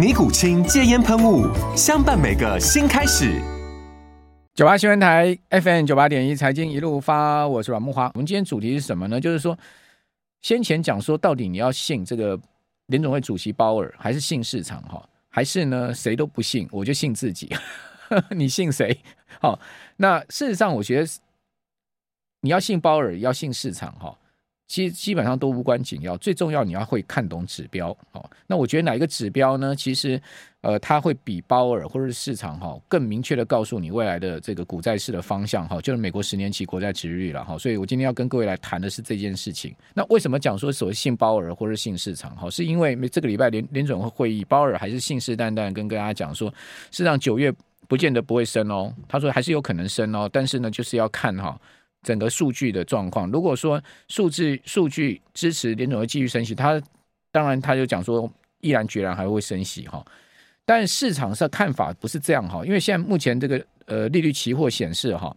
尼古清戒烟喷雾，相伴每个新开始。九八新闻台 FM 九八点一财经一路发，我是阮木花。我们今天主题是什么呢？就是说，先前讲说，到底你要信这个联总会主席鲍尔，还是信市场？哈，还是呢，谁都不信，我就信自己。你信谁？好，那事实上，我觉得你要信鲍尔，要信市场，哈。其实基本上都无关紧要，最重要你要会看懂指标哦。那我觉得哪一个指标呢？其实，呃，它会比鲍尔或者是市场哈更明确的告诉你未来的这个股债市的方向哈，就是美国十年期国债值率了哈。所以我今天要跟各位来谈的是这件事情。那为什么讲说所谓信鲍尔或者信市场哈？是因为这个礼拜联联准会会议，鲍尔还是信誓旦旦跟大家讲说，市场九月不见得不会升哦，他说还是有可能升哦，但是呢，就是要看哈。整个数据的状况，如果说数字数据支持联总会继续升息，他当然他就讲说毅然决然还会升息哈。但市场上看法不是这样哈，因为现在目前这个呃利率期货显示哈，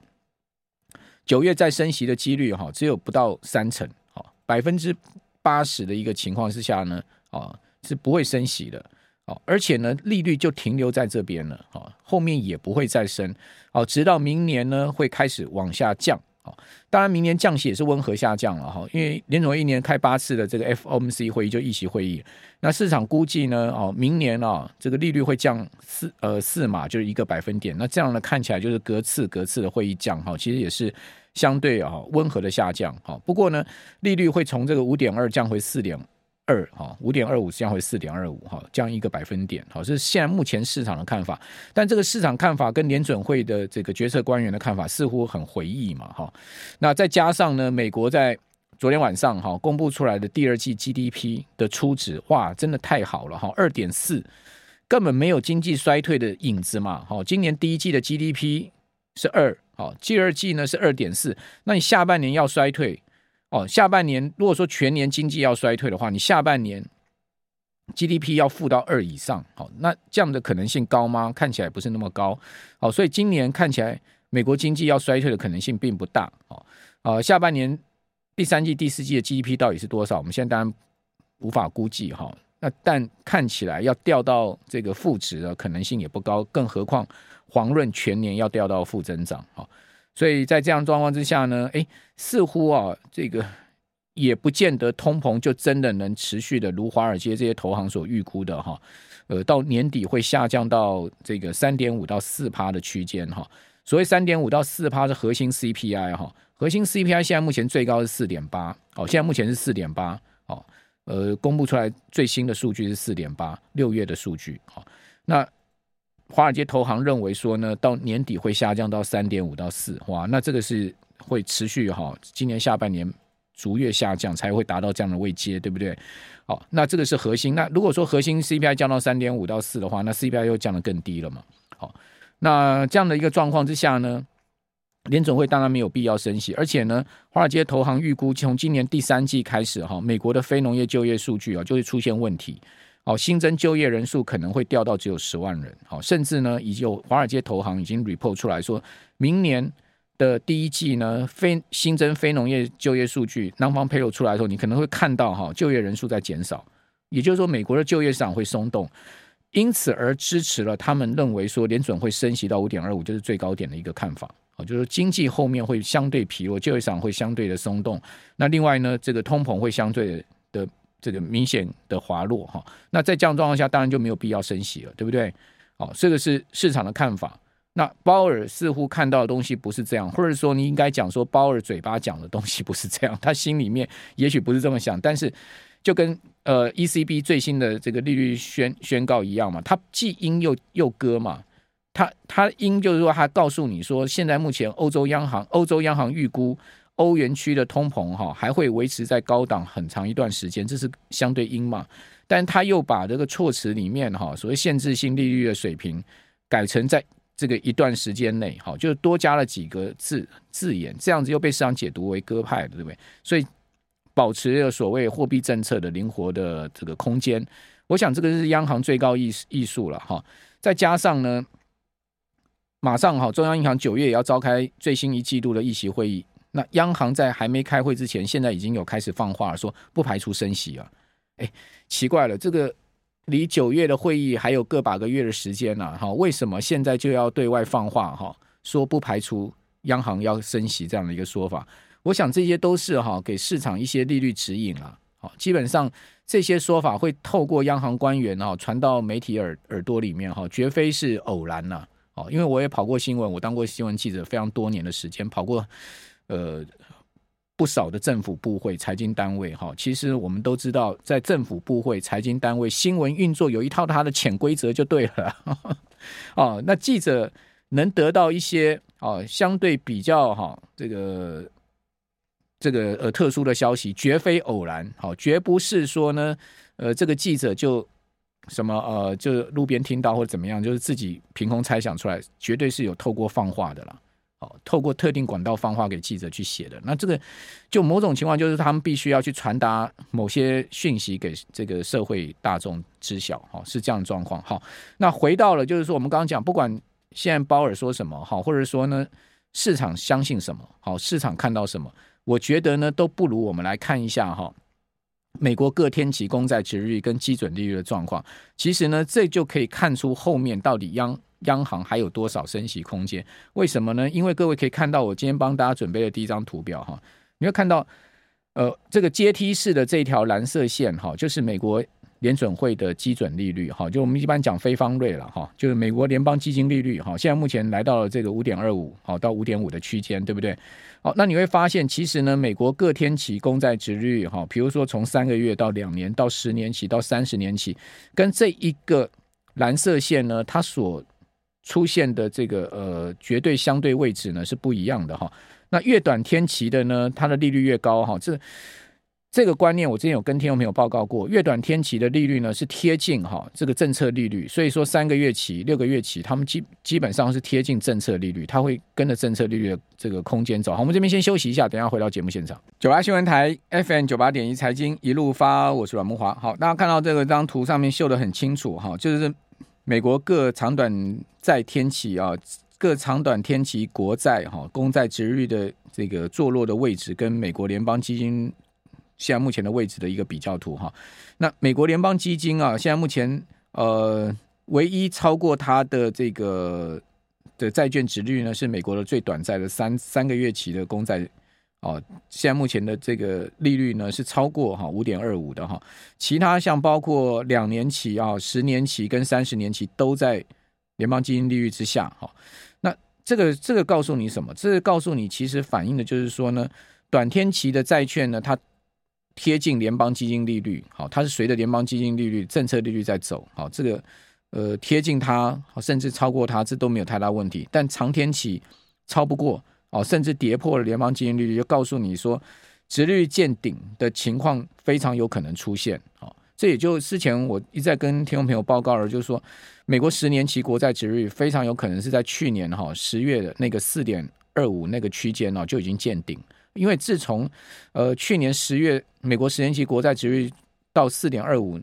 九月再升息的几率哈只有不到三成，哈，百分之八十的一个情况之下呢，啊是不会升息的，哦，而且呢利率就停留在这边了，哈，后面也不会再升，哦，直到明年呢会开始往下降。好，当然明年降息也是温和下降了哈，因为联总一年开八次的这个 FOMC 会议就议席会议，那市场估计呢，哦，明年啊这个利率会降四呃四码，就是一个百分点，那这样呢看起来就是隔次隔次的会议降哈，其实也是相对啊温和的下降哈，不过呢利率会从这个五点二降回四点。二哈五点二五降回四点二五哈，降一个百分点，好，是现在目前市场的看法。但这个市场看法跟联准会的这个决策官员的看法似乎很回忆嘛哈。那再加上呢，美国在昨天晚上哈公布出来的第二季 GDP 的初值，哇，真的太好了哈，二点四，根本没有经济衰退的影子嘛。好，今年第一季的 GDP 是二，好，第二季呢是二点四，那你下半年要衰退？哦，下半年如果说全年经济要衰退的话，你下半年 GDP 要负到二以上，好，那这样的可能性高吗？看起来不是那么高，好，所以今年看起来美国经济要衰退的可能性并不大，哦，呃，下半年第三季、第四季的 GDP 到底是多少？我们现在当然无法估计哈，那但看起来要掉到这个负值的可能性也不高，更何况黄润全年要掉到负增长，哈。所以在这样状况之下呢，哎，似乎啊，这个也不见得通膨就真的能持续的如华尔街这些投行所预估的哈，呃，到年底会下降到这个三点五到四趴的区间哈。所谓三点五到四趴是核心 CPI 哈，核心 CPI 现在目前最高是四点八，哦，现在目前是四点八，哦，呃，公布出来最新的数据是四点八，六月的数据，好，那。华尔街投行认为说呢，到年底会下降到三点五到四，哇，那这个是会持续哈，今年下半年逐月下降才会达到这样的位阶，对不对？好，那这个是核心。那如果说核心 CPI 降到三点五到四的话，那 CPI 又降得更低了嘛？好，那这样的一个状况之下呢，联准会当然没有必要升息，而且呢，华尔街投行预估从今年第三季开始哈，美国的非农业就业数据啊就会出现问题。好，新增就业人数可能会掉到只有十万人。好，甚至呢，已经有华尔街投行已经 report 出来说，明年的第一季呢，非新增非农业就业数据，non-farm payroll 出来的时候，你可能会看到哈，就业人数在减少。也就是说，美国的就业市场会松动，因此而支持了他们认为说，联准会升息到五点二五，就是最高点的一个看法。好，就是经济后面会相对疲弱，就业市场会相对的松动。那另外呢，这个通膨会相对的。这个明显的滑落哈，那在这样状况下，当然就没有必要升息了，对不对？好，这个是市场的看法。那鲍尔似乎看到的东西不是这样，或者说你应该讲说鲍尔嘴巴讲的东西不是这样，他心里面也许不是这么想，但是就跟呃 ECB 最新的这个利率宣宣告一样嘛，他既鹰又又鸽嘛，他他鹰就是说他告诉你说，现在目前欧洲央行欧洲央行预估欧元区的通膨哈还会维持在高档很长一段时间，这是相对鹰嘛，但他又把这个措辞里面哈所谓限制性利率的水平改成在。这个一段时间内，哈，就是多加了几个字字眼，这样子又被市场解读为鸽派，对不对？所以保持了所谓货币政策的灵活的这个空间，我想这个是央行最高艺艺术了哈。再加上呢，马上哈，中央银行九月也要召开最新一季度的议息会议，那央行在还没开会之前，现在已经有开始放话，说不排除升息啊。哎，奇怪了，这个。离九月的会议还有个把个月的时间呢，哈，为什么现在就要对外放话哈，说不排除央行要升息这样的一个说法？我想这些都是哈给市场一些利率指引啊，好，基本上这些说法会透过央行官员哈传到媒体耳耳朵里面哈，绝非是偶然呐，哦，因为我也跑过新闻，我当过新闻记者非常多年的时间，跑过呃。不少的政府部会、财经单位，哈，其实我们都知道，在政府部会、财经单位，新闻运作有一套它的潜规则就对了，哦，那记者能得到一些哦相对比较哈这个这个呃特殊的消息，绝非偶然，好，绝不是说呢，呃，这个记者就什么呃，就路边听到或者怎么样，就是自己凭空猜想出来，绝对是有透过放话的透过特定管道放话给记者去写的，那这个就某种情况就是他们必须要去传达某些讯息给这个社会大众知晓，哈，是这样的状况。好，那回到了就是说，我们刚刚讲，不管现在鲍尔说什么，好，或者说呢，市场相信什么，好，市场看到什么，我觉得呢，都不如我们来看一下哈，美国各天期公债值率跟基准利率的状况。其实呢，这就可以看出后面到底央。央行还有多少升息空间？为什么呢？因为各位可以看到，我今天帮大家准备的第一张图表哈，你会看到，呃，这个阶梯式的这条蓝色线哈，就是美国联准会的基准利率哈，就我们一般讲非方瑞了哈，就是美国联邦基金利率哈，现在目前来到了这个五点二五好到五点五的区间，对不对？好，那你会发现，其实呢，美国各天期公债殖利率哈，比如说从三个月到两年到十年期到三十年期，跟这一个蓝色线呢，它所出现的这个呃绝对相对位置呢是不一样的哈，那越短天期的呢，它的利率越高哈，这这个观念我之前有跟听众朋友报告过，越短天期的利率呢是贴近哈这个政策利率，所以说三个月期、六个月期，他们基基本上是贴近政策利率，它会跟着政策利率的这个空间走。好，我们这边先休息一下，等下回到节目现场。九八新闻台 FM 九八点一财经一路发，我是阮慕华。好，大家看到这个张图上面秀得很清楚哈，就是。美国各长短债天期啊，各长短天期国债哈，公债殖率的这个坐落的位置，跟美国联邦基金现在目前的位置的一个比较图哈。那美国联邦基金啊，现在目前呃，唯一超过它的这个的债券殖利率呢，是美国的最短债的三三个月期的公债。哦，现在目前的这个利率呢是超过哈五点二五的哈，其他像包括两年期啊、十年期跟三十年期都在联邦基金利率之下哈。那这个这个告诉你什么？这个告诉你其实反映的就是说呢，短天期的债券呢，它贴近联邦基金利率，好，它是随着联邦基金利率政策利率在走，好，这个呃贴近它，甚至超过它，这都没有太大问题。但长天期超不过。哦，甚至跌破了联邦基金利率，就告诉你说，殖率见顶的情况非常有可能出现。哦，这也就之前我一再跟听众朋友报告了，就是说，美国十年期国债殖率非常有可能是在去年哈十月的那个四点二五那个区间呢就已经见顶，因为自从呃去年十月美国十年期国债值率到四点二五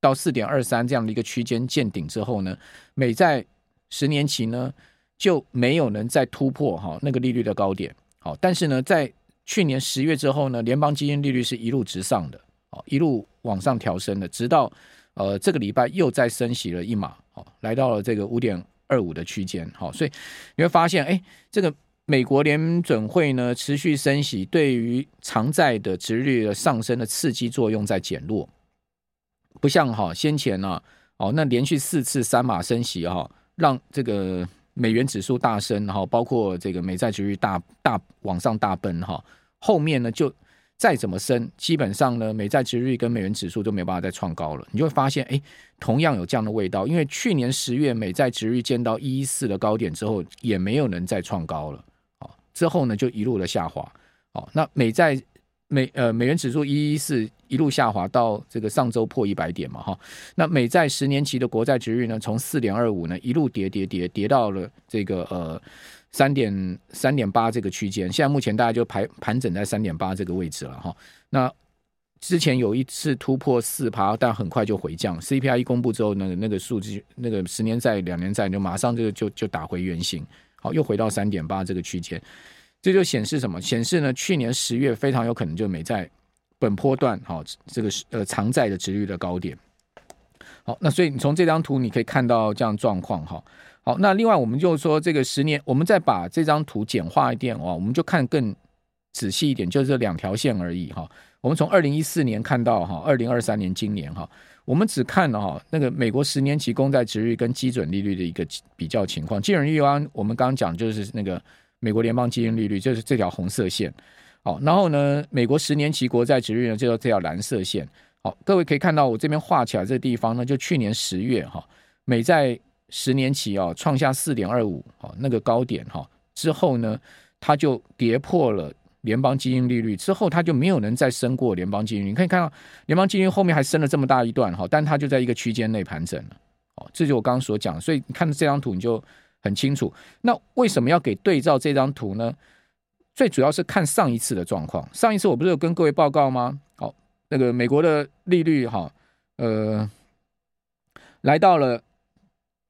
到四点二三这样的一个区间见顶之后呢，美债十年期呢。就没有能再突破哈那个利率的高点，好，但是呢，在去年十月之后呢，联邦基金利率是一路直上的，哦，一路往上调升的，直到呃这个礼拜又再升息了一码，好，来到了这个五点二五的区间，好，所以你会发现，哎，这个美国联准会呢持续升息，对于长债的殖率的上升的刺激作用在减弱，不像哈先前呢，哦，那连续四次三码升息哈，让这个。美元指数大升，然后包括这个美债殖率大大往上大奔哈，后面呢就再怎么升，基本上呢美债殖率跟美元指数都没有办法再创高了。你就会发现，哎，同样有这样的味道，因为去年十月美债殖率见到一一四的高点之后，也没有能再创高了，之后呢就一路的下滑，哦，那美债。美呃美元指数一一四一路下滑到这个上周破一百点嘛哈，那美债十年期的国债殖率呢，从四点二五呢一路跌跌跌跌到了这个呃三点三点八这个区间，现在目前大家就盘盘整在三点八这个位置了哈。那之前有一次突破四趴，但很快就回降。CPI 一公布之后，那个那个数据那个十年债、两年债就马上就就就打回原形，好，又回到三点八这个区间。这就显示什么？显示呢，去年十月非常有可能就没在本波段哈，这个呃长债的值率的高点。好，那所以你从这张图你可以看到这样状况哈。好，那另外我们就说这个十年，我们再把这张图简化一点哦，我们就看更仔细一点，就是这两条线而已哈。我们从二零一四年看到哈，二零二三年今年哈，我们只看了哈那个美国十年期公债殖率跟基准利率的一个比较情况。基准利率啊，我们刚刚讲就是那个。美国联邦基金利率就是这条红色线，好，然后呢，美国十年期国债殖率呢就是这条蓝色线，好，各位可以看到我这边画起来这地方呢，就去年十月哈，美债十年期啊创下四点二五啊那个高点哈，之后呢，它就跌破了联邦基金利率，之后它就没有能再升过联邦基金，你可以看到联邦基金后面还升了这么大一段哈，但它就在一个区间内盘整了，哦，这就我刚刚所讲，所以你看这张图你就。很清楚，那为什么要给对照这张图呢？最主要是看上一次的状况。上一次我不是有跟各位报告吗？好，那个美国的利率哈，呃，来到了，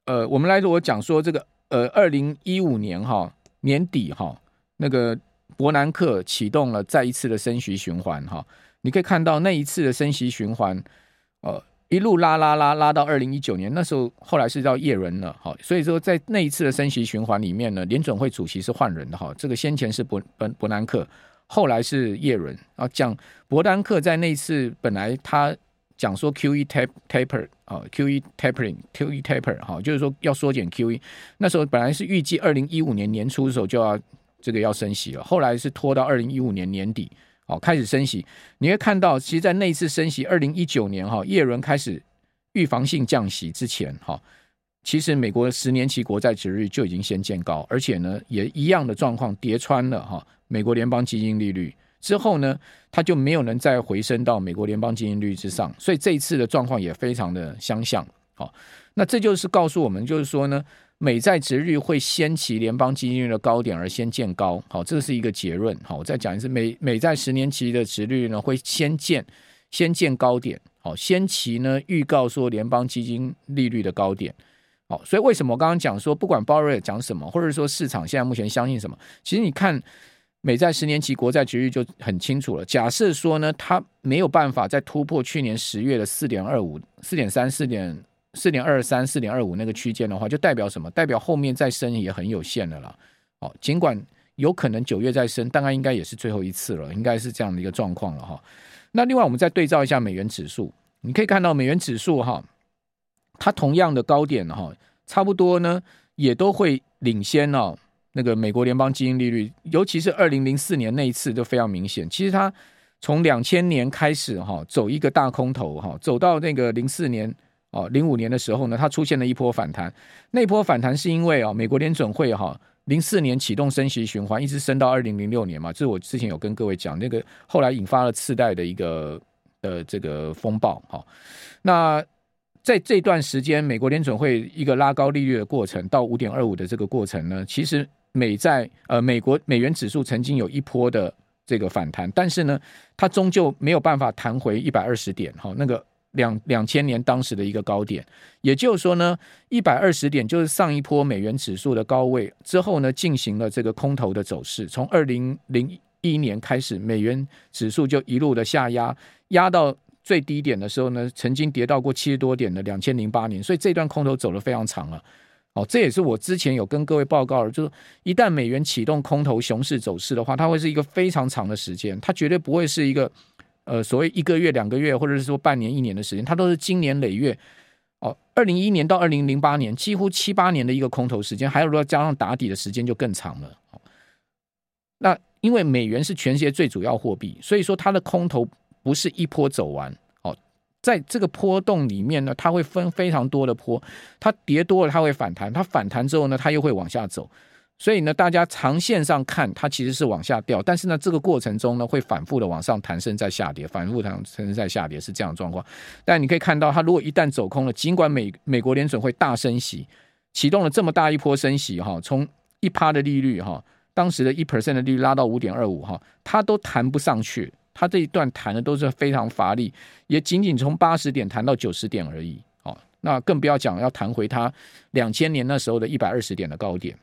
呃，我们来如果讲说这个，呃，二零一五年哈年底哈，那个伯南克启动了再一次的升息循环哈，你可以看到那一次的升息循环，呃。一路拉拉拉拉到二零一九年，那时候后来是叫叶伦了，哈，所以说在那一次的升息循环里面呢，联准会主席是换人的哈，这个先前是伯伯伯南克，后来是叶伦。啊，讲伯南克在那一次本来他讲说 Q E tap taper 啊，QE tapering，QE taper 哈，就是说要缩减 QE，那时候本来是预计二零一五年年初的时候就要这个要升息了，后来是拖到二零一五年年底。好，开始升息，你会看到，其实，在那一次升息，二零一九年哈，耶伦开始预防性降息之前哈，其实美国十年期国债殖率就已经先见高，而且呢，也一样的状况跌穿了哈，美国联邦基金利率之后呢，它就没有能再回升到美国联邦基金利率之上，所以这一次的状况也非常的相像。好，那这就是告诉我们，就是说呢。美债殖率会先期联邦基金率的高点而先见高，好，这是一个结论。好，我再讲一次，美美债十年期的殖率呢会先见先见高点，好，先期呢预告说联邦基金利率的高点，好，所以为什么我刚刚讲说，不管鲍瑞讲什么，或者说市场现在目前相信什么，其实你看美债十年期国债殖率就很清楚了。假设说呢，它没有办法再突破去年十月的四点二五、四点三、四点。四点二三、四点二五那个区间的话，就代表什么？代表后面再升也很有限的了。哦，尽管有可能九月再升，大概应该也是最后一次了，应该是这样的一个状况了哈。那另外，我们再对照一下美元指数，你可以看到美元指数哈，它同样的高点哈，差不多呢也都会领先哦。那个美国联邦基金利率，尤其是二零零四年那一次就非常明显。其实它从两千年开始哈，走一个大空头哈，走到那个零四年。哦，零五年的时候呢，它出现了一波反弹。那波反弹是因为啊，美国联准会哈，零四年启动升息循环，一直升到二零零六年嘛。这是我之前有跟各位讲，那个后来引发了次贷的一个呃这个风暴。哈，那在这段时间，美国联准会一个拉高利率的过程，到五点二五的这个过程呢，其实美债呃美国美元指数曾经有一波的这个反弹，但是呢，它终究没有办法弹回一百二十点。哈，那个。两两千年当时的一个高点，也就是说呢，一百二十点就是上一波美元指数的高位之后呢，进行了这个空头的走势。从二零零一年开始，美元指数就一路的下压，压到最低点的时候呢，曾经跌到过七十多点的两千零八年。所以这段空头走得非常长了。哦，这也是我之前有跟各位报告的，就是一旦美元启动空头熊市走势的话，它会是一个非常长的时间，它绝对不会是一个。呃，所谓一个月、两个月，或者是说半年、一年的时间，它都是经年累月哦，二零一一年到二零零八年，几乎七八年的一个空头时间，还有如果加上打底的时间就更长了。那因为美元是全世界最主要货币，所以说它的空头不是一波走完。哦，在这个波动里面呢，它会分非常多的波，它跌多了它会反弹，它反弹之后呢，它又会往下走。所以呢，大家长线上看它其实是往下掉，但是呢，这个过程中呢，会反复的往上弹升再下跌，反复弹升再下跌是这样的状况。但你可以看到，它如果一旦走空了，尽管美美国联准会大升息，启动了这么大一波升息哈，从一趴的利率哈，当时的一 percent 的利率拉到五点二五哈，它都弹不上去，它这一段弹的都是非常乏力，也仅仅从八十点弹到九十点而已。哦，那更不要讲要弹回它两千年那时候的一百二十点的高点。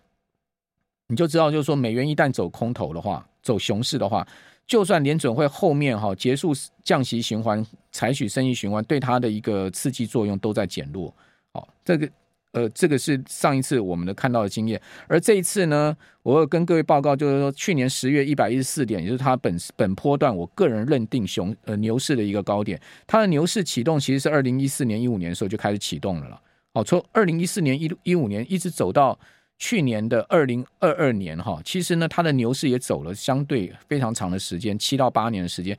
你就知道，就是说，美元一旦走空头的话，走熊市的话，就算联准会后面哈结束降息循环，采取升息循环，对它的一个刺激作用都在减弱。好，这个呃，这个是上一次我们的看到的经验，而这一次呢，我要跟各位报告，就是说，去年十月一百一十四点，也就是它本本波段，我个人认定熊呃牛市的一个高点，它的牛市启动其实是二零一四年一五年的时候就开始启动了了。好，从二零一四年一一五年一直走到。去年的二零二二年，哈，其实呢，它的牛市也走了相对非常长的时间，七到八年的时间。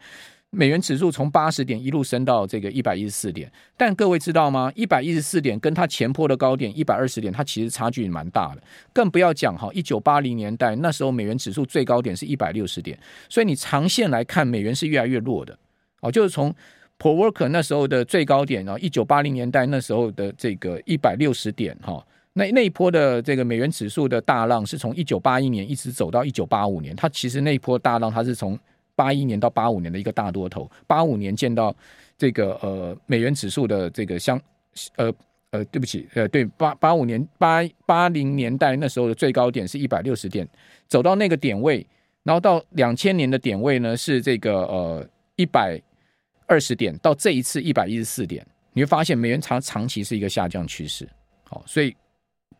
美元指数从八十点一路升到这个一百一十四点，但各位知道吗？一百一十四点跟它前坡的高点一百二十点，它其实差距蛮大的。更不要讲哈，一九八零年代那时候美元指数最高点是一百六十点，所以你长线来看，美元是越来越弱的。哦，就是从 Paul Volcker 那时候的最高点然后，一九八零年代那时候的这个一百六十点哈。那那一波的这个美元指数的大浪是从一九八一年一直走到一九八五年，它其实那一波大浪它是从八一年到八五年的一个大多头，八五年见到这个呃美元指数的这个相呃呃对不起呃对八八五年八八零年代那时候的最高点是一百六十点，走到那个点位，然后到两千年的点位呢是这个呃一百二十点，到这一次一百一十四点，你会发现美元长长期是一个下降趋势，好，所以。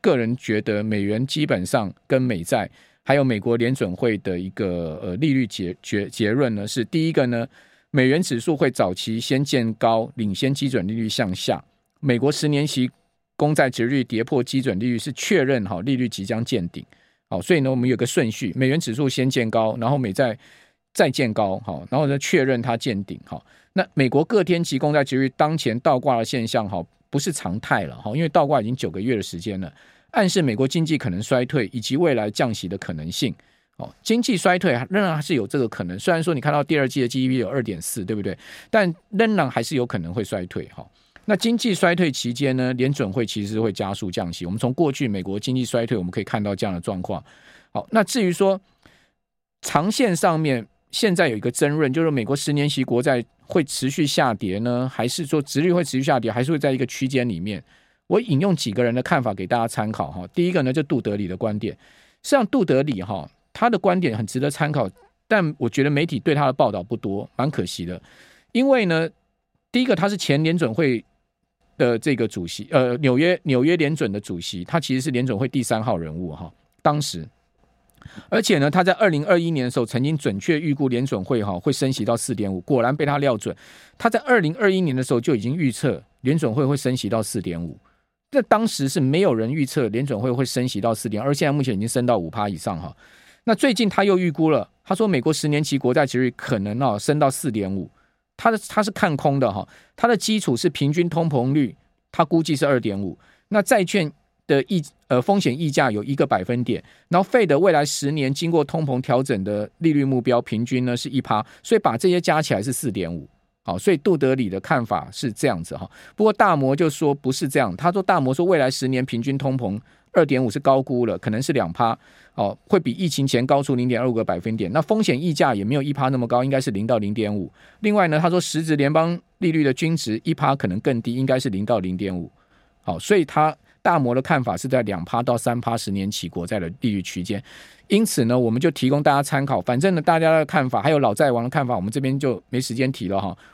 个人觉得，美元基本上跟美债，还有美国联准会的一个呃利率结结结论呢，是第一个呢，美元指数会早期先见高，领先基准利率向下。美国十年期公债殖率跌破基准利率是确认好利率即将见顶。好，所以呢，我们有个顺序，美元指数先见高，然后美债再见高，好，然后呢确认它见顶。好，那美国各天期公债殖率当前倒挂的现象，好。不是常态了哈，因为倒挂已经九个月的时间了，暗示美国经济可能衰退以及未来降息的可能性。哦，经济衰退仍然还是有这个可能。虽然说你看到第二季的 GDP 有二点四，对不对？但仍然还是有可能会衰退哈。那经济衰退期间呢，联准会其实会加速降息。我们从过去美国经济衰退，我们可以看到这样的状况。好，那至于说长线上面。现在有一个争论，就是美国十年期国债会持续下跌呢，还是说殖率会持续下跌，还是会在一个区间里面？我引用几个人的看法给大家参考哈。第一个呢，就杜德里的观点，实际上杜德里哈他的观点很值得参考，但我觉得媒体对他的报道不多，蛮可惜的。因为呢，第一个他是前联准会的这个主席，呃，纽约纽约联准的主席，他其实是联准会第三号人物哈，当时。而且呢，他在二零二一年的时候曾经准确预估联准会哈会升息到四点五，果然被他料准。他在二零二一年的时候就已经预测联准会会升息到四点五，这当时是没有人预测联准会会升息到四点，而现在目前已经升到五趴以上哈。那最近他又预估了，他说美国十年期国债其实可能哦升到四点五，他的他是看空的哈，他的基础是平均通膨率，他估计是二点五，那债券。的溢呃风险溢价有一个百分点，然后费的未来十年经过通膨调整的利率目标平均呢是一趴，所以把这些加起来是四点五，好，所以杜德里的看法是这样子哈。不过大摩就说不是这样，他说大摩说未来十年平均通膨二点五是高估了，可能是两趴，哦，会比疫情前高出零点二五个百分点。那风险溢价也没有一趴那么高，应该是零到零点五。另外呢，他说实质联邦利率的均值一趴可能更低，应该是零到零点五。好，所以他。大摩的看法是在两趴到三趴十年期国债的利率区间，因此呢，我们就提供大家参考。反正呢，大家的看法还有老债王的看法，我们这边就没时间提了哈。